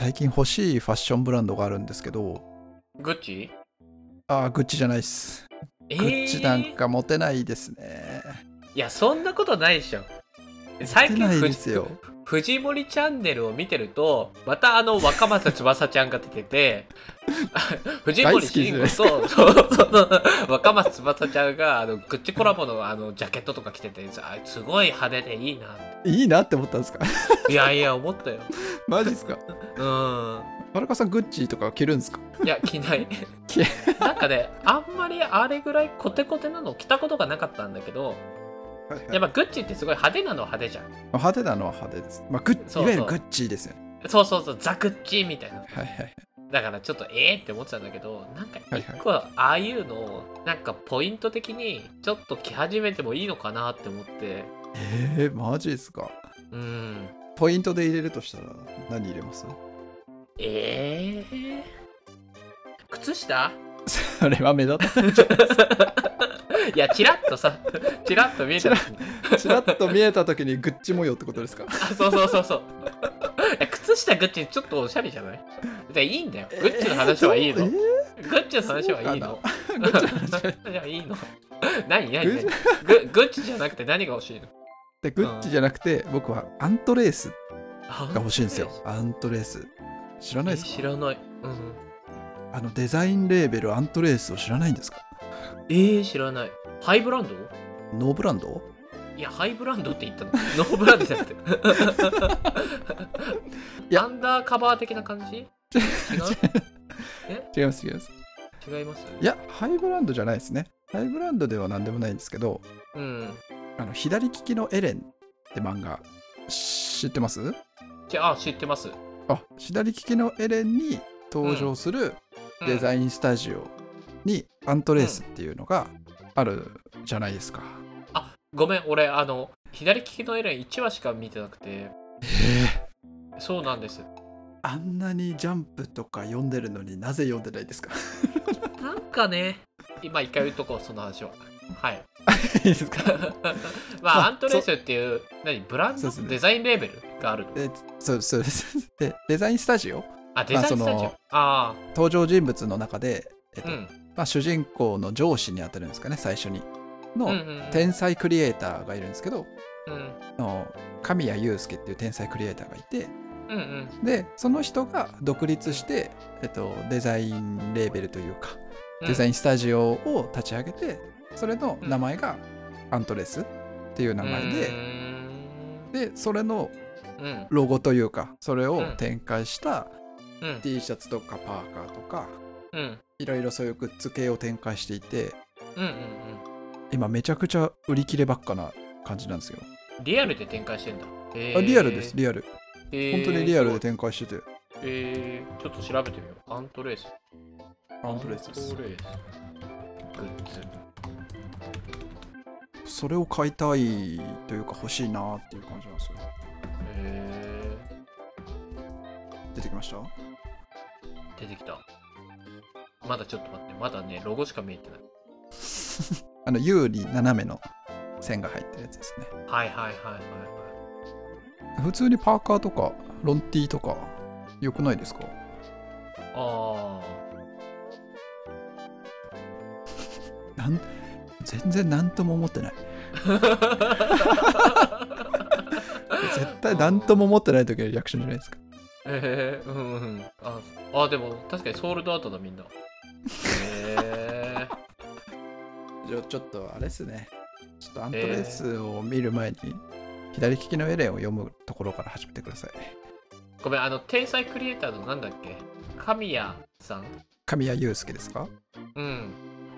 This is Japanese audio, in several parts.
最近欲しいファッションブランドがあるんですけど、グッチ？あー、グッチじゃないっす。えグッチなんか持てないですね。いや、そんなことないでしょ。最持てない近フジですよ。藤森チャンネルを見てると、またあの若松翼ちゃんが出てて、藤森慎吾と、そうそうそう若松翼ちゃんがあのグッチコラボのあのジャケットとか着てて、あすごい派手でいいな。いいなって思ったんですか？いやいや、思ったよ。マジっすか？うん。田中さん、グッチとか着るんですか？いや、着ない着。なんかね、あんまりあれぐらいコテコテなの着たことがなかったんだけど、やっぱグッチってすごい派手なのは派手じゃん。派手なのは派手です。まあ、グッいわゆるグッチですよね。そうそうそう、ザ・グッチみたいな。はいはい。だからちょっとええって思ってたんだけど、なんかはい一個ああいうの、なんかポイント的にちょっと着始めてもいいのかなって思って、えー、マジですか？うん。ポイントで入れるとしたら何入れます？ええ靴下？それは目立た いや、チラッとさ、チラッと見えた時に。ちらっと見えた時にグッチ模様ってことですか？あそうそうそうそう。靴下グッチちょっとおしゃれじゃない？でいいんだよ。グッチの話はいいの。えー？グッチの話はいいの。グッチの話 いや、いいの。何何グ何ググッチじゃなくて何が欲しいの？でグッチじゃなくて僕はアントレースがが欲しいんですよ。アントレース。知らないですか？知らない。うん。あのデザインレーベルアントレースを知らないんですか？えー、知らない。ハイブランド？ノーブランド？いや、ハイブランドって言ったの。ノーブランドじゃなくて。アンダーカバー的な感じ？違う？違います違います。違います？いやハイブランドじゃないですね。ハイブランドでは何でもないんですけど。うん。あの左利きのエレンって漫画知ってます？じゃあ、知ってます。あ左利きのエレンに登場するデザイン。スタジオにアントレースっていうのがあるじゃないですか、あ、ごめん、俺、あの、左利きのエレン1話しか見てなくて、えーそうなんです。あんなにジャンプとか読んでるのになぜ読んでないですか？なんかね、今一回言っとこう、その話は。はい。いいですか？まあ、あアントレースっていう、何、ブランド、ね。デザインレーベルがある。の。えそうそうです。でデザインスタジオ？あ、デザインスタジオ？まああ登場人物の中で、えっあ、とうん。まあ、主人公の上司にあたるんですかね最初に。の、天才クリエイターがいるんですけどうん。あの神谷祐介っていう天才クリエイターがいてうんうん。でその人が独立して、えっと、デザインレーベルというかうん。デザインスタジオを立ち上げてそれの名前がアントレスっていう名前うで、でそれのうん。ロゴというかそれをうん。展開したうん。T シャツとかパーカーとかうん。いろいろそういうグッズ系を展開していてうんうん今めちゃくちゃ売り切ればっかな感じなんですよ、うんリアルで展開してんだ。へー。あリアルです。リアル。へー本当にリアルです展開してて。えー、ちょっと調べてみよう。アントレース。アントレースです。グッズそれを買いたいというか欲しいなっていう感じなんですよ。へ出てきました？ー出てきた。まだちょっと待って。まだねロゴしか見えてない。あの U に斜めの線が入ってるやつですね。はいはいはいはいはい。普通にパーカーとかロンティーとか良くないですか？あなん全然何とも思ってない 絶対何とも思ってない時のリアクションじゃないですか。えー、うんうん。ああでも確かにソールドアウトだみんな。へえじゃあちょっとあれですね。ちょっとアントレースを見る前に左利きのエレンを読むところから始めてください。ごめんあの天才クリエイターのなんだっけ？神谷さん。神谷祐介ですか？うん。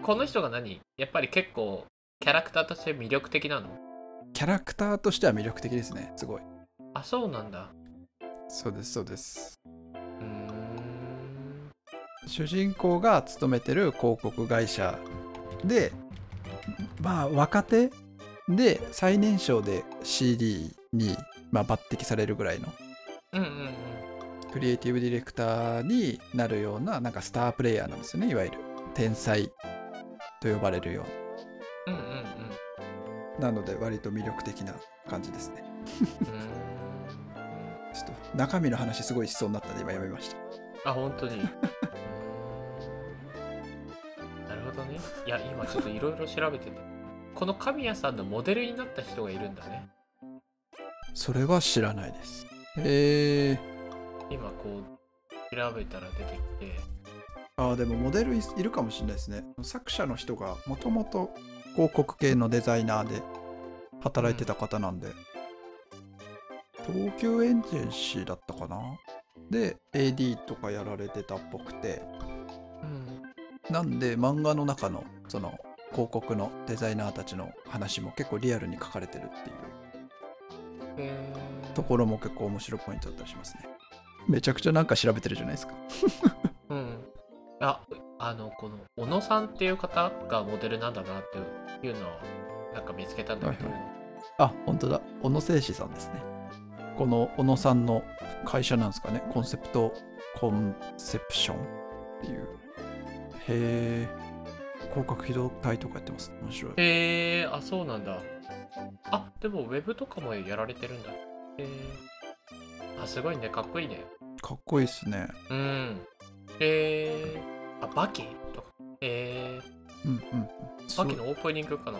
この人が何？やっぱり結構キャラクターとして魅力的なの？キャラクターとしては魅力的ですねすごい。あそうなんだ。そうですそうです。うーん。主人公が勤めてる広告会社でまあ若手で最年少で CD に、まあ、抜擢されるぐらいのうんうんうん。クリエイティブディレクターになるようななんかスタープレイヤーなんですよねいわゆる。天才と呼ばれるよううんうんうんななので割と魅力的な感じですね。ちょっと中身の話すごいしそうになったんで今やめました。あ本当に。なるほどね。いや今ちょっといろいろ調べててこの神谷さんのモデルになった人がいるんだね。それは知らないです。へえ今こう調べたら出てきて。ああでもモデルいいるかもしれないですね。作者の人がもともと広告系のデザイナーで働いてた方なんで、東急エンジェンシーだったかな？で AD とかやられてたっぽくて。うん。なんで漫画の中のその広告のデザイナーたちの話も結構リアルに書かれてるっていう。えー。ところも結構面白いポイントだったりしますね。めちゃくちゃなんか調べてるじゃないですか。うん。ああのこの小野さんっていう方がモデルなんだなっていうのをなんか見つけたんだけど、はいあ本当だ。小野誠司さんですね。この小野さんの会社なんですかね。コンセプトコンセプションっていう。へえ広角機動隊とかやってます。面白い。へえあそうなんだ。あでもウェブとかもやられてるんだ。へえあすごいね。かっこいいね。かっこいいっすね。うん。えー、あバキとか。えー、うんうん。バキのオープニングかな。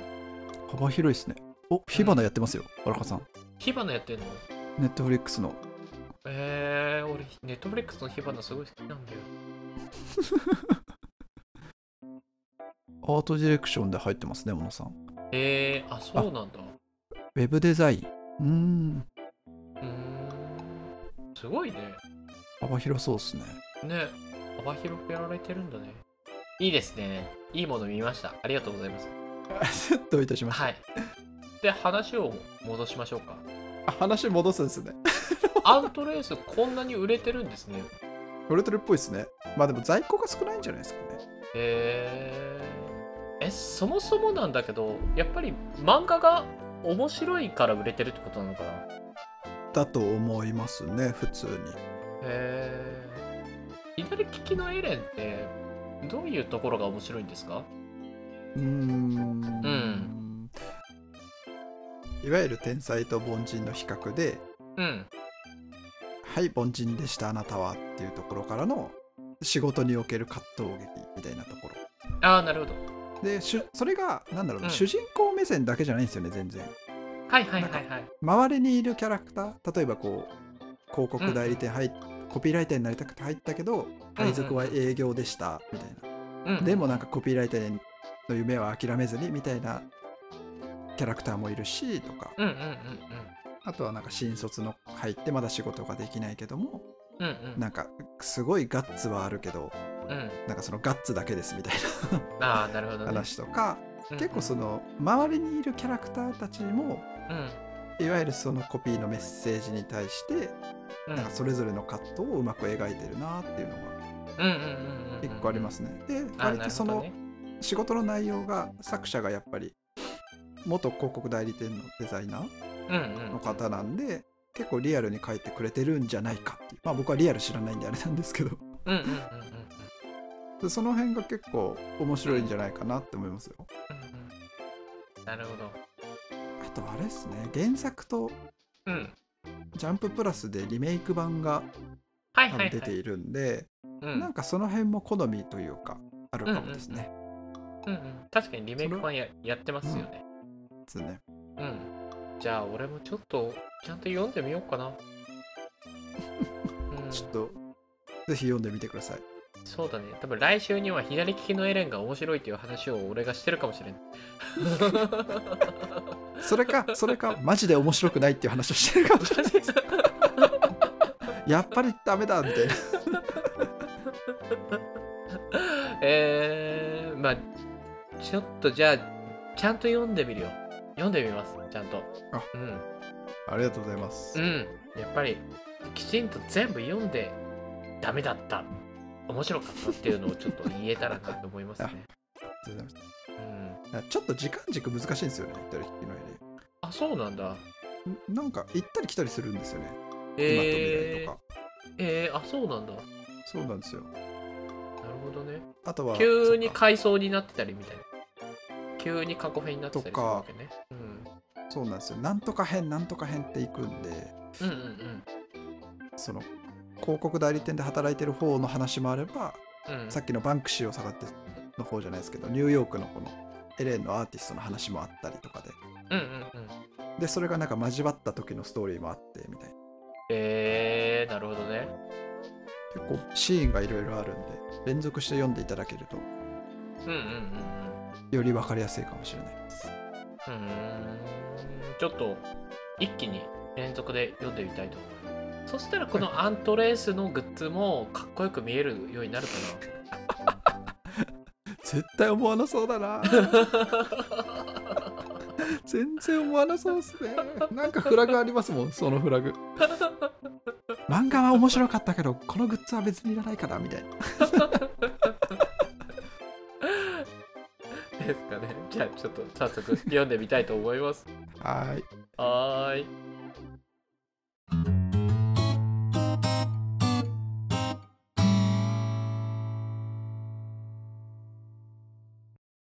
幅広いっすね。お火花やってますよ荒川さん。火花やってんの？ネットフリックスの。えー、俺ネットフリックスの火花すごい好きなんだよ。アートディレクションで入ってますね小野さん。えー、あそうなんだ。ウェブデザイン。うーん。うーん。すごいね。幅広そうっすね。ね幅広くやられてるんだね。いいですね。いいもの見ました。ありがとうございます。どういたしまして、はい。で話を戻しましょうか。あ話戻すんですね。アウトレースこんなに売れてるんですね。売れてるっぽいですね。まあでも在庫が少ないんじゃないですかね。へー。えそもそもなんだけどやっぱり漫画が面白いから売れてるってことなのかな？だと思いますね普通に。へえ左利きのエレンってどういうところが面白いんですか？うーん。うん。いわゆる天才と凡人の比較でうん。はい凡人でしたあなたはっていうところからの仕事における葛藤劇みたいなところ。ああなるほど。でしゅそれがなんだろうな、うん。主人公目線だけじゃないんですよね全然。はいはいはいはい。周りにいるキャラクター例えばこう広告代理店入っ、コピーライターになりたくて入ったけど配属は営業でしたみたいな、うんでもなんかコピーライターの夢は諦めずにみたいなキャラクターもいるしとか。うんうんうんあとはなんか新卒の入ってまだ仕事ができないけどもうんうん。うんなんかすごいガッツはあるけどうん。なんかそのガッツだけですみたいああなるほどなね。話とか、うんうん。結構その周りにいるキャラクターたちもうん。いわゆるそのコピーのメッセージに対してうんなんかそれぞれの葛藤をうまく描いてるなっていうのがうんうんうんうんうん一個ありますね。であ割とその仕事の内容が作者がやっぱり元広告代理店のデザイナーの方なんで結構リアルに書いてくれてるんじゃないかっていう。まあ僕はリアル知らないんであれなんですけど。その辺が結構面白いんじゃないかなって思いますよ。うんうん。なるほど。あとあれですね。原作とうんジャンププラスでリメイク版が出ているんで、うん。なんかその辺も好みというかあるかもですね。うんうん。確かにリメイク版ややってますよね。ですね。うん。じゃあ俺もちょっとちゃんと読んでみようかな。うん。ちょっとぜひ読んでみてください。そうだね。多分来週には左利きのエレンが面白いっていう話を俺がしてるかもしれん それか、それか、マジで面白くないっていう話をしてるかもしれない。です。やっぱりダメだみたいな。えー、まあちょっとじゃあちゃんと読んでみるよ。読んでみますちゃんと。あ。うん。ありがとうございます。うん。やっぱりきちんと全部読んでダメだった。面白かったっていうのをちょっと言えたらなと思いますね。うん。ちょっと時間軸難しいんですよね、左利きのあそうなんだ。なんか行ったり来たりするんですよね。今と未えー来とか。えー、あそうなんだ。なるそうなんですよ。ほどね。あとは、急に階層になってたりみたいな。急に過去編になってたりするわけね。そうなんですよ。なんとか編、なんとか編って行くんで、うんうんうんうん。その広告代理店で働いてる方の話もあれば、うん。さっきのバンクシーを下がっての方じゃないですけどニューヨークのこのエレンのアーティストの話もあったりとかで。うんうんうん。でそれがなんか交わった時のストーリーもあってみたいな。えー、なるほどね。結構シーンがいろいろあるんで連続して読んでいただけるとうんうんうんより分かりやすいかもしれないです。うん。ちょっと一気に連続で読んでみたいと思います。そしたらこのアントレースのグッズもかっこよく見えるようになるか絶対思わなそうだな。全然思わなそうですね。なんかフラグありますもんそのフラグ。漫画は面白かったけどこのグッズは別にいらないかなみたいな。ですかね。じゃあちょっと早速読んでみたいと思います。はーい。はーい